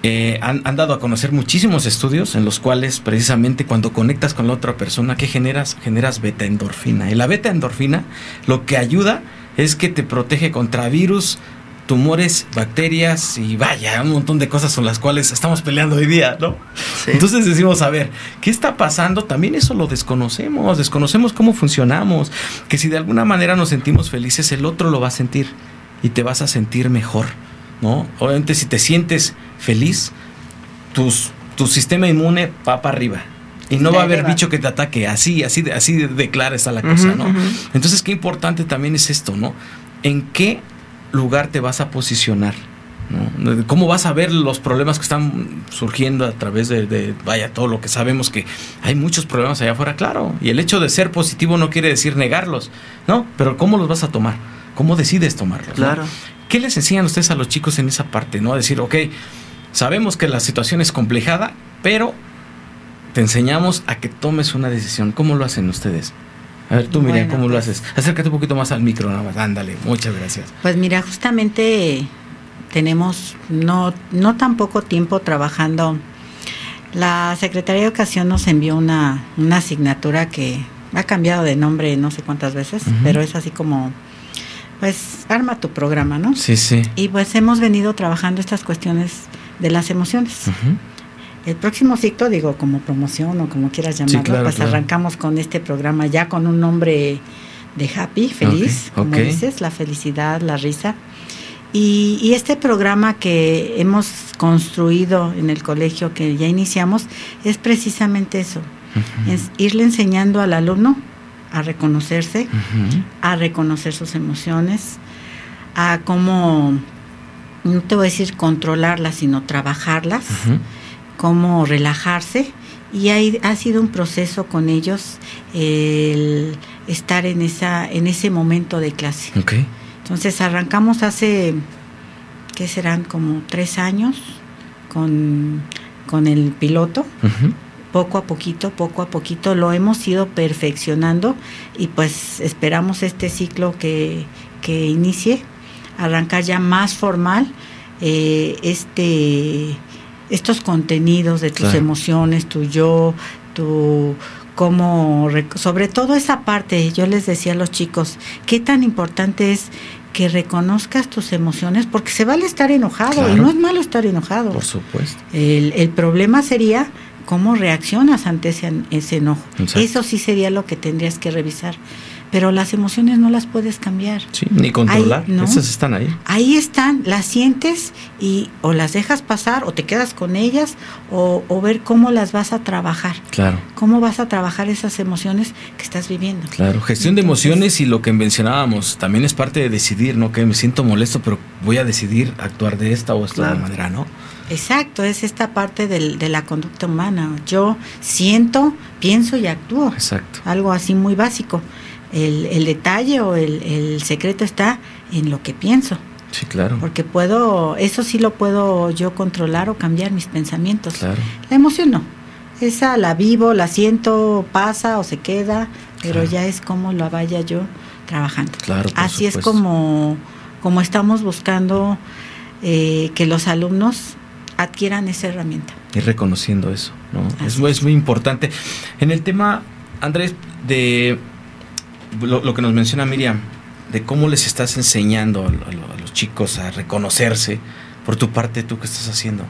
[SPEAKER 1] Eh, han, han, dado a conocer muchísimos estudios en los cuales precisamente cuando conectas con la otra persona, ¿qué generas? Generas beta endorfina. Y la beta endorfina lo que ayuda es que te protege contra virus, tumores, bacterias y vaya, un montón de cosas con las cuales estamos peleando hoy día, ¿no? Entonces decimos, a ver, ¿qué está pasando? También eso lo desconocemos, desconocemos cómo funcionamos, que si de alguna manera nos sentimos felices, el otro lo va a sentir y te vas a sentir mejor, ¿no? Obviamente si te sientes feliz, tus, tu sistema inmune va para arriba, y no va a haber bicho que te ataque. Así, así, así de clara está la cosa, ¿no? Entonces, qué importante también es esto, ¿no? ¿En qué lugar te vas a posicionar. ¿Cómo vas a ver los problemas que están surgiendo a través de, vaya, todo lo que sabemos que hay muchos problemas allá afuera, claro. Y el hecho de ser positivo no quiere decir negarlos, ¿no? Pero ¿cómo los vas a tomar? ¿Cómo decides tomarlos?
[SPEAKER 3] Claro.
[SPEAKER 1] ¿Qué les enseñan ustedes a los chicos en esa parte, no? A decir, ok, sabemos que la situación es complejada, pero te enseñamos a que tomes una decisión. ¿Cómo lo hacen ustedes? A ver, tú, Miriam, ¿cómo lo pues haces? Acércate un poquito más al micro, nada más. Ándale, muchas gracias.
[SPEAKER 2] Pues mira, justamente tenemos no, no tan poco tiempo trabajando. La Secretaría de Educación nos envió una, una asignatura que ha cambiado de nombre no sé cuántas veces, pero es así como, pues, arma tu programa, ¿no?
[SPEAKER 1] Sí, sí.
[SPEAKER 2] Y pues hemos venido trabajando estas cuestiones de las emociones. El próximo ciclo, digo, como promoción o como quieras llamarlo, pues arrancamos con este programa ya con un nombre de happy, feliz, como dices, la felicidad, la risa. Y, este programa que hemos construido en el colegio, que ya iniciamos, es precisamente eso, es irle enseñando al alumno a reconocerse, a reconocer sus emociones, a cómo, no te voy a decir controlarlas, sino trabajarlas cómo relajarse y ha sido un proceso con ellos el estar en esa en ese momento de clase. Entonces arrancamos hace ¿qué serán? como tres años con, el piloto. Poco a poquito, poco a poquito lo hemos ido perfeccionando y pues esperamos este ciclo que, que inicie, arrancar ya más formal eh, este estos contenidos de tus emociones, tu yo, tu cómo, sobre todo esa parte, yo les decía a los chicos, qué tan importante es que reconozcas tus emociones, porque se vale estar enojado y no es malo estar enojado.
[SPEAKER 1] Por supuesto.
[SPEAKER 2] El, el problema sería cómo reaccionas ante ese, ese enojo.
[SPEAKER 1] Exacto.
[SPEAKER 2] Eso sí sería lo que tendrías que revisar. Pero las emociones no las puedes cambiar.
[SPEAKER 1] Sí, ni controlar.
[SPEAKER 2] Ahí, ¿no?
[SPEAKER 1] Esas están ahí.
[SPEAKER 2] Ahí están, las sientes y o las dejas pasar o te quedas con ellas o, o ver cómo las vas a trabajar.
[SPEAKER 1] Claro.
[SPEAKER 2] Cómo vas a trabajar esas emociones que estás viviendo.
[SPEAKER 1] Claro, gestión de emociones y lo que mencionábamos también es parte de decidir, ¿no? Que me siento molesto, pero voy a decidir actuar de esta o esta
[SPEAKER 3] Claro.
[SPEAKER 1] manera, ¿no?
[SPEAKER 2] Exacto, es esta parte del- de la conducta humana. Yo siento, pienso y actúo.
[SPEAKER 1] Exacto.
[SPEAKER 2] Algo así muy básico. El, el detalle o el, el secreto está en lo que pienso.
[SPEAKER 1] Sí, claro.
[SPEAKER 2] Porque puedo, eso sí lo puedo yo controlar o cambiar mis pensamientos.
[SPEAKER 1] Claro.
[SPEAKER 2] La emoción no. Esa la vivo, la siento, pasa o se queda, pero
[SPEAKER 1] Claro.
[SPEAKER 2] ya es como la vaya yo trabajando.
[SPEAKER 1] Claro,
[SPEAKER 2] Así es como, como estamos buscando eh, que los alumnos adquieran esa herramienta.
[SPEAKER 1] Ir reconociendo eso, ¿no? Es,
[SPEAKER 2] Así
[SPEAKER 1] es muy importante. En el tema, Andrés, de lo, lo que nos menciona Miriam, de cómo les estás enseñando a, lo- a lo- a los chicos a reconocerse, por tu parte, ¿tú qué estás haciendo?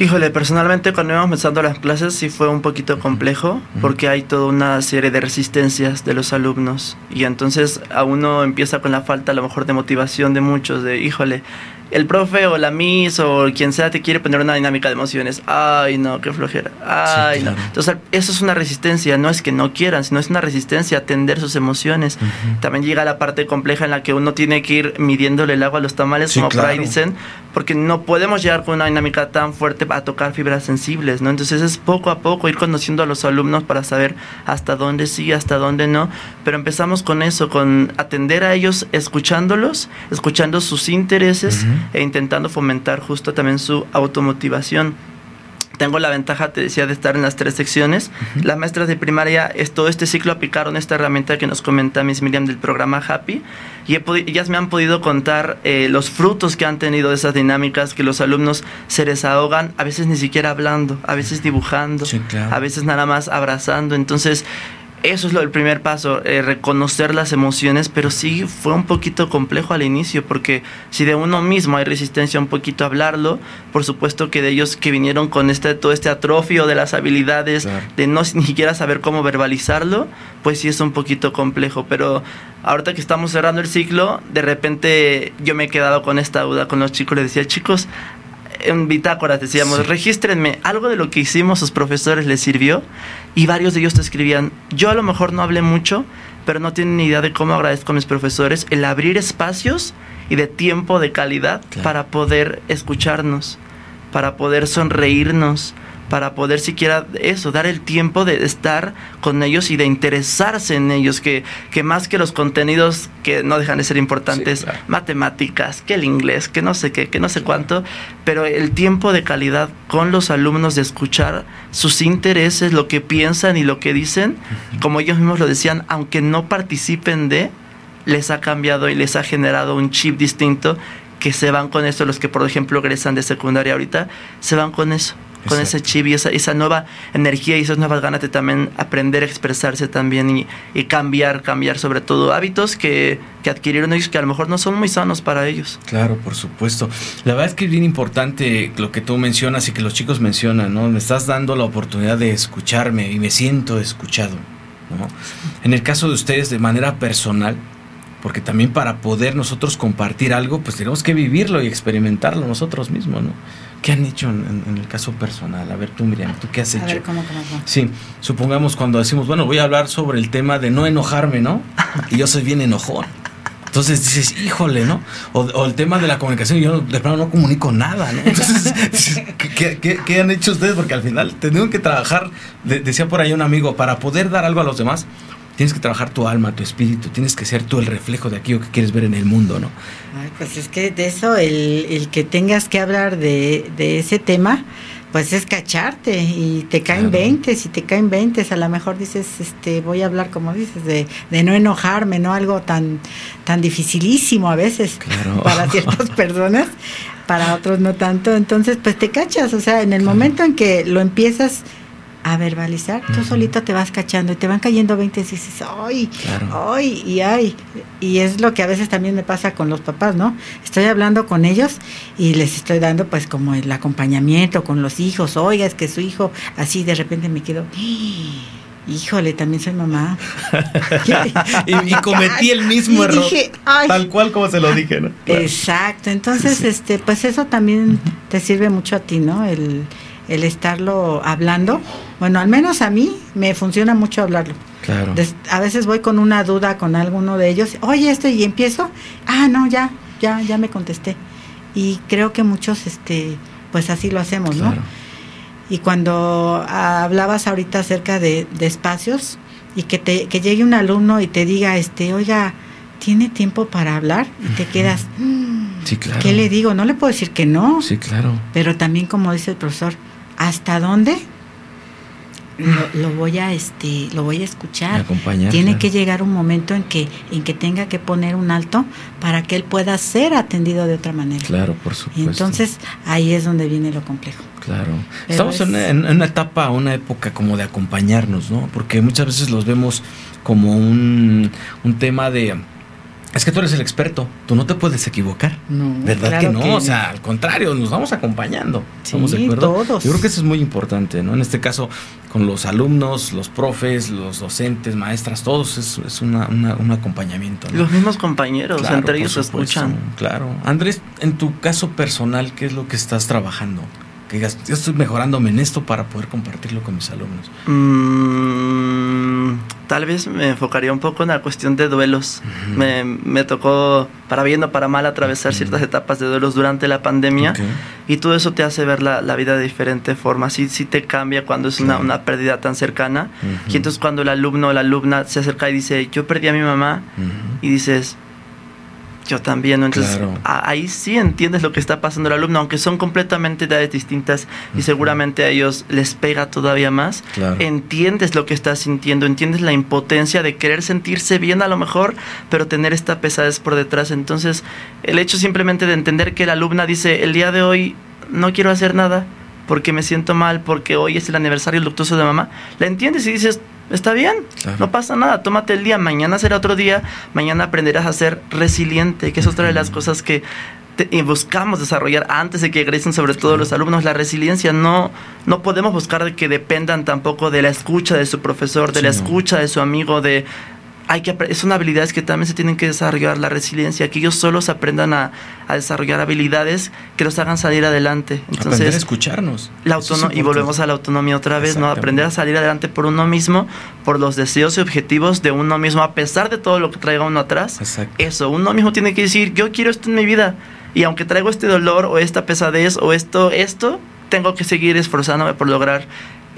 [SPEAKER 3] Híjole, personalmente cuando íbamos empezando las clases sí fue un poquito complejo porque hay toda una serie de resistencias de los alumnos y entonces a uno empieza con la falta a lo mejor de motivación de muchos, de híjole, el profe o la miss o quien sea te quiere poner una dinámica de emociones, ay no, qué flojera, ay
[SPEAKER 1] Sí,
[SPEAKER 3] no.
[SPEAKER 1] claro.
[SPEAKER 3] Entonces eso es una resistencia, no es que no quieran, sino es una resistencia a atender sus emociones. También llega la parte compleja en la que uno tiene que ir midiéndole el agua a los tamales,
[SPEAKER 1] Sí,
[SPEAKER 3] como por ahí
[SPEAKER 1] claro.
[SPEAKER 3] dicen, porque no podemos llegar con una dinámica tan fuerte a tocar fibras sensibles, ¿no? Entonces es poco a poco ir conociendo a los alumnos para saber hasta dónde sí, hasta dónde no, pero empezamos con eso, con atender a ellos, escuchándolos, escuchando sus intereses. E intentando fomentar justo también su automotivación. Tengo la ventaja, te decía, de estar en las tres secciones. Las maestras de primaria, es, todo este ciclo aplicaron esta herramienta que nos comenta Miss Miriam del programa Happy. Y he ellas me han podido contar eh, los frutos que han tenido de esas dinámicas, que los alumnos se desahogan, a veces ni siquiera hablando, a veces dibujando,
[SPEAKER 1] Sí, claro.
[SPEAKER 3] a veces nada más abrazando. Entonces, eso es lo del primer paso, eh, reconocer las emociones, pero sí fue un poquito complejo al inicio, porque si de uno mismo hay resistencia un poquito a hablarlo, por supuesto que de ellos que vinieron con este todo este atrofio de las habilidades,
[SPEAKER 1] Claro.
[SPEAKER 3] de no ni siquiera saber cómo verbalizarlo, pues sí es un poquito complejo, pero ahorita que estamos cerrando el ciclo, de repente yo me he quedado con esta duda con los chicos, les decía, chicos, en bitácoras decíamos,
[SPEAKER 1] Sí.
[SPEAKER 3] regístrenme, algo de lo que hicimos sus profesores les sirvió y varios de ellos te escribían, yo a lo mejor no hablé mucho, pero no tienen ni idea de cómo agradezco a mis profesores el abrir espacios y de tiempo de calidad
[SPEAKER 1] Claro.
[SPEAKER 3] para poder escucharnos, para poder sonreírnos, para poder siquiera eso, dar el tiempo de estar con ellos y de interesarse en ellos, que, que más que los contenidos que no dejan de ser importantes,
[SPEAKER 1] Sí, claro.
[SPEAKER 3] matemáticas, que el inglés, que no sé qué, que no sé cuánto, pero el tiempo de calidad con los alumnos de escuchar sus intereses, lo que piensan y lo que dicen, como ellos mismos lo decían, aunque no participen de, les ha cambiado y les ha generado un chip distinto que se van con eso, los que por ejemplo egresan de secundaria ahorita, se van con eso, con ese chip y esa, esa nueva energía y esas nuevas ganas de también aprender a expresarse también y, y cambiar, cambiar sobre todo hábitos que, que adquirieron ellos que a lo mejor no son muy sanos para ellos.
[SPEAKER 1] Claro, por supuesto. La verdad es que es bien importante lo que tú mencionas y que los chicos mencionan, ¿no? Me estás dando la oportunidad de escucharme y me siento escuchado, ¿no? En el caso de ustedes, de manera personal, porque también para poder nosotros compartir algo, pues tenemos que vivirlo y experimentarlo nosotros mismos, ¿no? ¿Qué han hecho en, en- el caso personal? A ver, tú, Miriam, ¿tú qué has
[SPEAKER 2] A
[SPEAKER 1] hecho?
[SPEAKER 2] ver cómo, cómo, cómo.
[SPEAKER 1] Sí, supongamos cuando decimos, bueno, voy a hablar sobre el tema de no enojarme, ¿no? Y yo soy bien enojón. Entonces dices, híjole, ¿no? O, o el tema de la comunicación, yo de plano no comunico nada, ¿no? Entonces, dices, <laughs> ¿qué, qué- qué- qué han hecho ustedes? Porque al final tenemos que trabajar, de- decía por ahí un amigo, para poder dar algo a los demás, tienes que trabajar tu alma, tu espíritu, tienes que ser tú el reflejo de aquello que quieres ver en el mundo, ¿no?
[SPEAKER 2] Ay, pues es que de eso, el, el que tengas que hablar de, de ese tema, pues es cacharte y te caen
[SPEAKER 1] Claro.
[SPEAKER 2] 20, si te caen 20, a lo mejor dices, este, voy a hablar como dices, de, de no enojarme, no algo tan, tan dificilísimo a veces
[SPEAKER 1] Claro. <laughs>
[SPEAKER 2] para ciertas personas, para otros no tanto, entonces pues te cachas, o sea, en el
[SPEAKER 1] Claro.
[SPEAKER 2] momento en que lo empiezas a verbalizar, tú solito te vas cachando y te van cayendo 20 y dices, ay, ay, y ay. Y es lo que a veces también me pasa con los papás, ¿no? Estoy hablando con ellos y les estoy dando pues como el acompañamiento con los hijos, oiga, es que su hijo así de repente me quedo, híjole, también soy mamá. <laughs>
[SPEAKER 1] y, cometí el mismo error. tal cual como se lo dije, ¿no?
[SPEAKER 2] Exacto, entonces, este, pues eso también te sirve mucho a ti, ¿no? El, el estarlo hablando. Bueno, al menos a mí me funciona mucho hablarlo.
[SPEAKER 1] Claro.
[SPEAKER 2] a veces voy con una duda con alguno de ellos, oye, esto y empiezo, ah, no, ya, ya, ya me contesté. Y creo que muchos, este, pues así lo hacemos, ¿no? Y cuando hablabas ahorita acerca de, espacios y que, te, que llegue un alumno y te diga, este, oiga, ¿tiene tiempo para hablar? Y te quedas,
[SPEAKER 1] sí, claro.
[SPEAKER 2] ¿qué le digo? No le puedo decir que no.
[SPEAKER 1] Sí, claro.
[SPEAKER 2] Pero también, como dice el profesor, ¿hasta dónde? Lo, voy a este lo voy a escuchar
[SPEAKER 1] acompañar,
[SPEAKER 2] tiene que llegar un momento en que en que tenga que poner un alto para que él pueda ser atendido de otra manera
[SPEAKER 1] claro por supuesto
[SPEAKER 2] y entonces ahí es donde viene lo complejo
[SPEAKER 1] Claro. Estamos en, una etapa, una época como de acompañarnos, ¿no? Porque muchas veces los vemos como un, un tema de... Es que tú eres el experto, tú no te puedes equivocar. No, ¿Verdad que no? o sea, al contrario, nos vamos acompañando. ¿Estamos de acuerdo?
[SPEAKER 2] Todos.
[SPEAKER 1] Yo creo que eso es muy importante, ¿no? En este caso, con los alumnos, los profes, los docentes, maestras, todos es, es una, un acompañamiento.
[SPEAKER 3] Los mismos compañeros, entre ellos se escuchan.
[SPEAKER 1] Claro. Andrés, en tu caso personal, ¿qué es lo que estás trabajando? que digas, yo estoy mejorándome en esto para poder compartirlo con mis alumnos?
[SPEAKER 3] Mm, tal vez me enfocaría un poco en la cuestión de duelos. me, me, tocó, para bien o para mal, atravesar ciertas etapas de duelos durante la pandemia y todo eso te hace ver la, la, vida de diferente forma. Sí, sí te cambia cuando es una, una, pérdida tan cercana. Y entonces cuando el alumno o la alumna se acerca y dice, yo perdí a mi mamá, y dices, yo también, entonces ahí sí entiendes lo que está pasando el alumno, aunque son completamente edades distintas y seguramente a ellos les pega todavía más. Entiendes lo que estás sintiendo, entiendes la impotencia de querer sentirse bien a lo mejor, pero tener esta pesadez por detrás. Entonces, el hecho simplemente de entender que la alumna dice, el día de hoy no quiero hacer nada porque me siento mal, porque hoy es el aniversario luctuoso de mamá, la entiendes y dices, Está bien, no pasa nada, tómate el día, mañana será otro día, mañana aprenderás a ser resiliente, que es otra de las cosas que buscamos desarrollar antes de que egresen sobre todo los alumnos la resiliencia no no podemos buscar que dependan tampoco de la escucha de su profesor de la escucha de su amigo de hay que son habilidades que también se tienen que desarrollar la resiliencia que ellos solos aprendan a, desarrollar habilidades que los hagan salir adelante.
[SPEAKER 1] Entonces aprender a escucharnos.
[SPEAKER 3] la y volvemos a la autonomía otra vez no aprender a salir adelante por uno mismo por los deseos y objetivos de uno mismo a pesar de todo lo que traiga uno atrás. Eso uno mismo tiene que decir yo quiero esto en mi vida y aunque traigo este dolor o esta pesadez o esto esto tengo que seguir esforzándome por lograr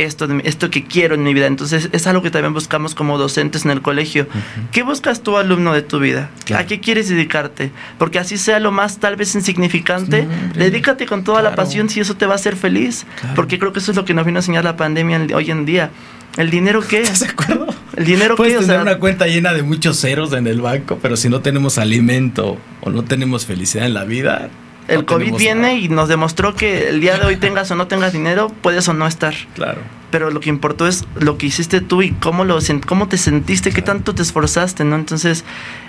[SPEAKER 3] esto, esto que quiero en mi vida. Entonces es algo que también buscamos como docentes en el colegio. ¿Qué buscas tú, alumno de tu vida? ¿A qué quieres dedicarte? Porque así sea lo más tal vez insignificante, dedícate con toda la pasión si eso te va a hacer feliz. Porque creo que eso es lo que nos vino a enseñar la pandemia hoy en día. ¿El dinero qué?
[SPEAKER 1] ¿Estás de acuerdo?
[SPEAKER 3] ¿El dinero
[SPEAKER 1] Puedes
[SPEAKER 3] qué?
[SPEAKER 1] tener una cuenta llena de muchos ceros en el banco, pero si no tenemos alimento o no tenemos felicidad en la vida,
[SPEAKER 3] el COVID viene y nos demostró que el día de hoy tengas o no tengas dinero, puedes o no estar.
[SPEAKER 1] Claro.
[SPEAKER 3] Pero lo que importó es lo que hiciste tú y cómo, lo, cómo te sentiste, qué tanto te esforzaste, ¿no? Entonces,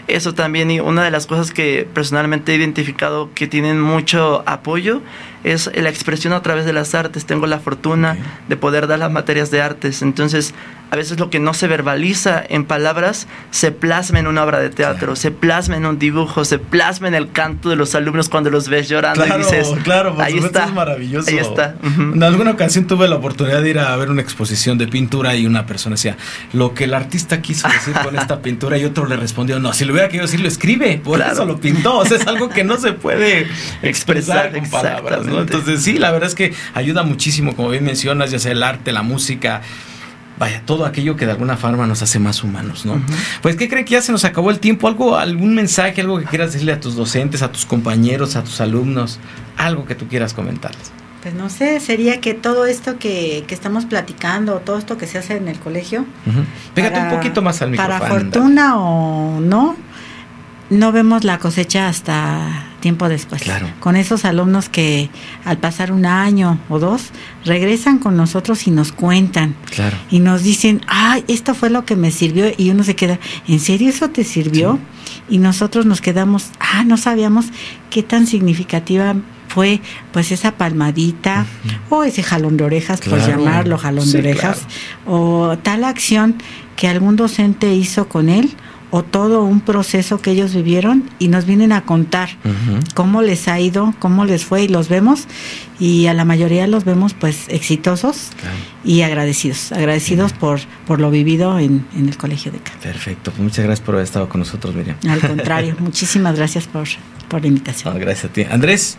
[SPEAKER 3] eso también, y una de las cosas que personalmente he identificado que tienen mucho apoyo es la expresión a través de las artes. Tengo la fortuna de poder dar las materias de artes. Entonces, a veces lo que no se verbaliza en palabras se plasma en una obra de teatro, se plasma en un dibujo, se plasma en el canto de los alumnos cuando los ves llorando
[SPEAKER 1] y
[SPEAKER 3] dices,
[SPEAKER 1] claro, ahí está, es maravilloso.
[SPEAKER 3] Ahí está.
[SPEAKER 1] En alguna ocasión tuve la oportunidad de ir a ver una exposición de pintura y una persona decía, lo que el artista quiso decir con <laughs> esta pintura y otro le respondió, no, si lo hubiera querido decir, lo escribe, por eso lo pintó, o sea, es algo que no se puede <laughs> expresar con palabras, ¿no? Entonces sí, la verdad es que ayuda muchísimo, como bien mencionas, ya sea el arte, la música, vaya, todo aquello que de alguna forma nos hace más humanos, ¿no? Pues, ¿qué creen que ya se nos acabó el tiempo? ¿Algo, algún mensaje, algo que quieras decirle a tus docentes, a tus compañeros, a tus alumnos? Algo que tú quieras comentarles.
[SPEAKER 2] Pues no sé, sería que todo esto que, que estamos platicando, todo esto que se hace en el colegio.
[SPEAKER 1] Pégate un poquito más al micrófono.
[SPEAKER 2] Para fortuna o no, no vemos la cosecha hasta tiempo después.
[SPEAKER 1] Claro.
[SPEAKER 2] Con esos alumnos que al pasar un año o dos regresan con nosotros y nos cuentan.
[SPEAKER 1] Claro.
[SPEAKER 2] Y nos dicen, ay, esto fue lo que me sirvió. Y uno se queda, ¿en serio eso te sirvió? Y nosotros nos quedamos, ah, no sabíamos qué tan significativa fue pues esa palmadita o ese jalón de orejas, por
[SPEAKER 1] Claro.
[SPEAKER 2] llamarlo jalón
[SPEAKER 1] Sí,
[SPEAKER 2] de orejas, o tal acción que algún docente hizo con él o todo un proceso que ellos vivieron y nos vienen a contar cómo les ha ido, cómo les fue y los vemos y a la mayoría los vemos pues exitosos
[SPEAKER 1] Claro.
[SPEAKER 2] y agradecidos, agradecidos por, por lo vivido en, en el colegio de acá.
[SPEAKER 1] Perfecto. Pues muchas gracias por haber estado con nosotros, Miriam.
[SPEAKER 2] Al contrario, <laughs> muchísimas gracias por, por la invitación.
[SPEAKER 1] No, gracias a ti. Andrés,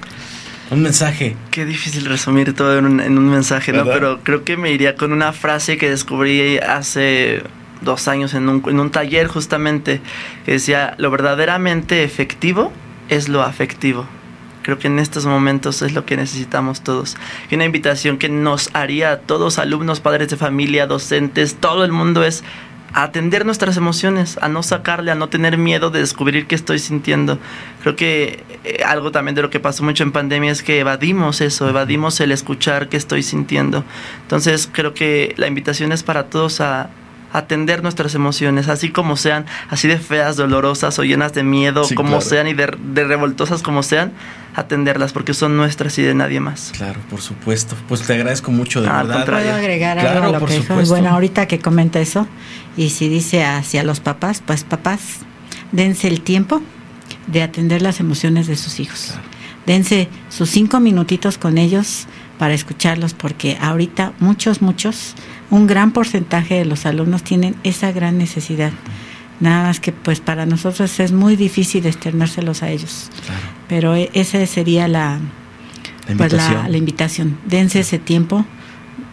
[SPEAKER 1] un mensaje.
[SPEAKER 3] Qué difícil resumir todo en un, en un mensaje, ¿no?
[SPEAKER 1] ¿Verdad?
[SPEAKER 3] Pero creo que me iría con una frase que descubrí hace dos años en un, en un taller justamente, que decía, lo verdaderamente efectivo es lo afectivo. Creo que en estos momentos es lo que necesitamos todos. Y una invitación que nos haría a todos, alumnos, padres de familia, docentes, todo el mundo es a atender nuestras emociones, a no sacarle, a no tener miedo de descubrir qué estoy sintiendo. Creo que eh, algo también de lo que pasó mucho en pandemia es que evadimos eso, evadimos el escuchar qué estoy sintiendo. Entonces creo que la invitación es para todos a atender nuestras emociones, así como sean, así de feas, dolorosas o llenas de miedo,
[SPEAKER 1] Sí,
[SPEAKER 3] como
[SPEAKER 1] claro.
[SPEAKER 3] sean y de, de revoltosas como sean, atenderlas porque son nuestras y de nadie más.
[SPEAKER 1] Claro, por supuesto. Pues te agradezco mucho, de
[SPEAKER 3] Ah,
[SPEAKER 1] verdad.
[SPEAKER 2] ¿Puedo agregar
[SPEAKER 1] Claro,
[SPEAKER 2] algo a lo
[SPEAKER 1] por
[SPEAKER 2] que dijo?
[SPEAKER 1] supuesto.
[SPEAKER 2] Bueno, ahorita que comenta eso, y si dice hacia los papás, pues papás, dense el tiempo de atender las emociones de sus hijos.
[SPEAKER 1] Claro.
[SPEAKER 2] Dense sus cinco minutitos con ellos para escucharlos, porque ahorita muchos, muchos, un gran porcentaje de los alumnos tienen esa gran necesidad. Nada más que pues para nosotros es muy difícil externárselos a ellos.
[SPEAKER 1] Claro.
[SPEAKER 2] Pero e- esa sería la,
[SPEAKER 1] La
[SPEAKER 2] pues la,
[SPEAKER 1] invitación.
[SPEAKER 2] la invitación. Dense ese tiempo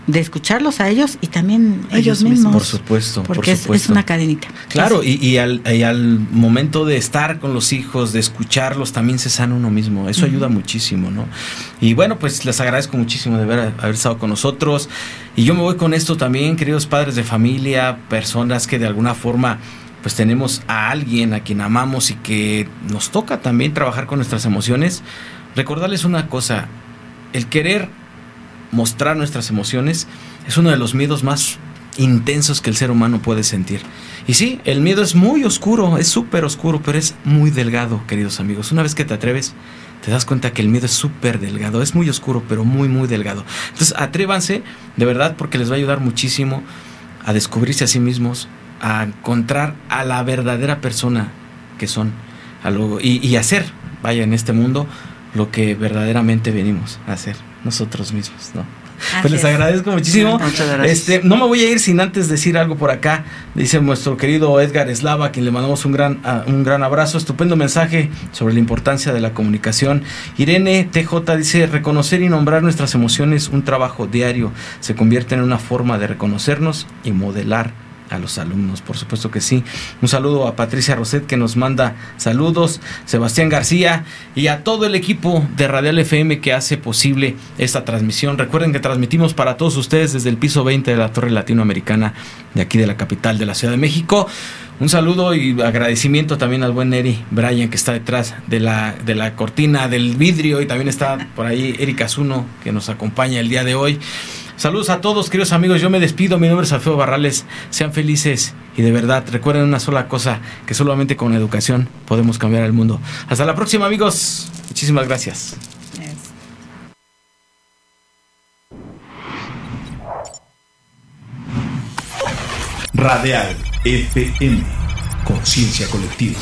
[SPEAKER 2] de escucharlos a ellos y también
[SPEAKER 3] ellos
[SPEAKER 2] ellos,
[SPEAKER 3] mismos.
[SPEAKER 1] Por supuesto, por
[SPEAKER 2] Porque es-
[SPEAKER 1] supuesto.
[SPEAKER 2] Es, una cadenita.
[SPEAKER 1] Claro, y, y al, y al momento de estar con los hijos, de escucharlos, también se sana uno mismo. Eso ayuda muchísimo, ¿no? Y bueno, pues les agradezco muchísimo de haber, haber estado con nosotros. Y yo me voy con esto también, queridos padres de familia, personas que de alguna forma pues tenemos a alguien a quien amamos y que nos toca también trabajar con nuestras emociones. Recordarles una cosa, el querer mostrar nuestras emociones es uno de los miedos más intensos que el ser humano puede sentir. Y sí, el miedo es muy oscuro, es súper oscuro, pero es muy delgado, queridos amigos. Una vez que te atreves, te das cuenta que el miedo es súper delgado, es muy oscuro, pero muy, muy delgado. Entonces, atrévanse, de verdad, porque les va a ayudar muchísimo a descubrirse a sí mismos, a encontrar a la verdadera persona que son, y, y hacer, vaya, en este mundo, lo que verdaderamente venimos a hacer nosotros mismos, ¿no? Pues les agradezco muchísimo.
[SPEAKER 3] Muchas gracias.
[SPEAKER 1] Este, no me voy a ir sin antes decir algo por acá. Dice nuestro querido Edgar Eslava, a quien le mandamos un gran, un gran abrazo. Estupendo mensaje sobre la importancia de la comunicación. Irene TJ dice, reconocer y nombrar nuestras emociones, un trabajo diario, se convierte en una forma de reconocernos y modelar a los alumnos, por supuesto que sí. Un saludo a Patricia Roset que nos manda saludos, Sebastián García y a todo el equipo de Radial FM que hace posible esta transmisión. Recuerden que transmitimos para todos ustedes desde el piso 20 de la Torre Latinoamericana de aquí de la capital de la Ciudad de México. Un saludo y agradecimiento también al buen Eri Brian que está detrás de la, de la cortina del vidrio y también está por ahí Erika Zuno que nos acompaña el día de hoy. Saludos a todos, queridos amigos. Yo me despido. Mi nombre es Alfredo Barrales. Sean felices y de verdad recuerden una sola cosa: que solamente con educación podemos cambiar el mundo. Hasta la próxima, amigos. Muchísimas gracias.
[SPEAKER 4] Radial FM. Conciencia colectiva.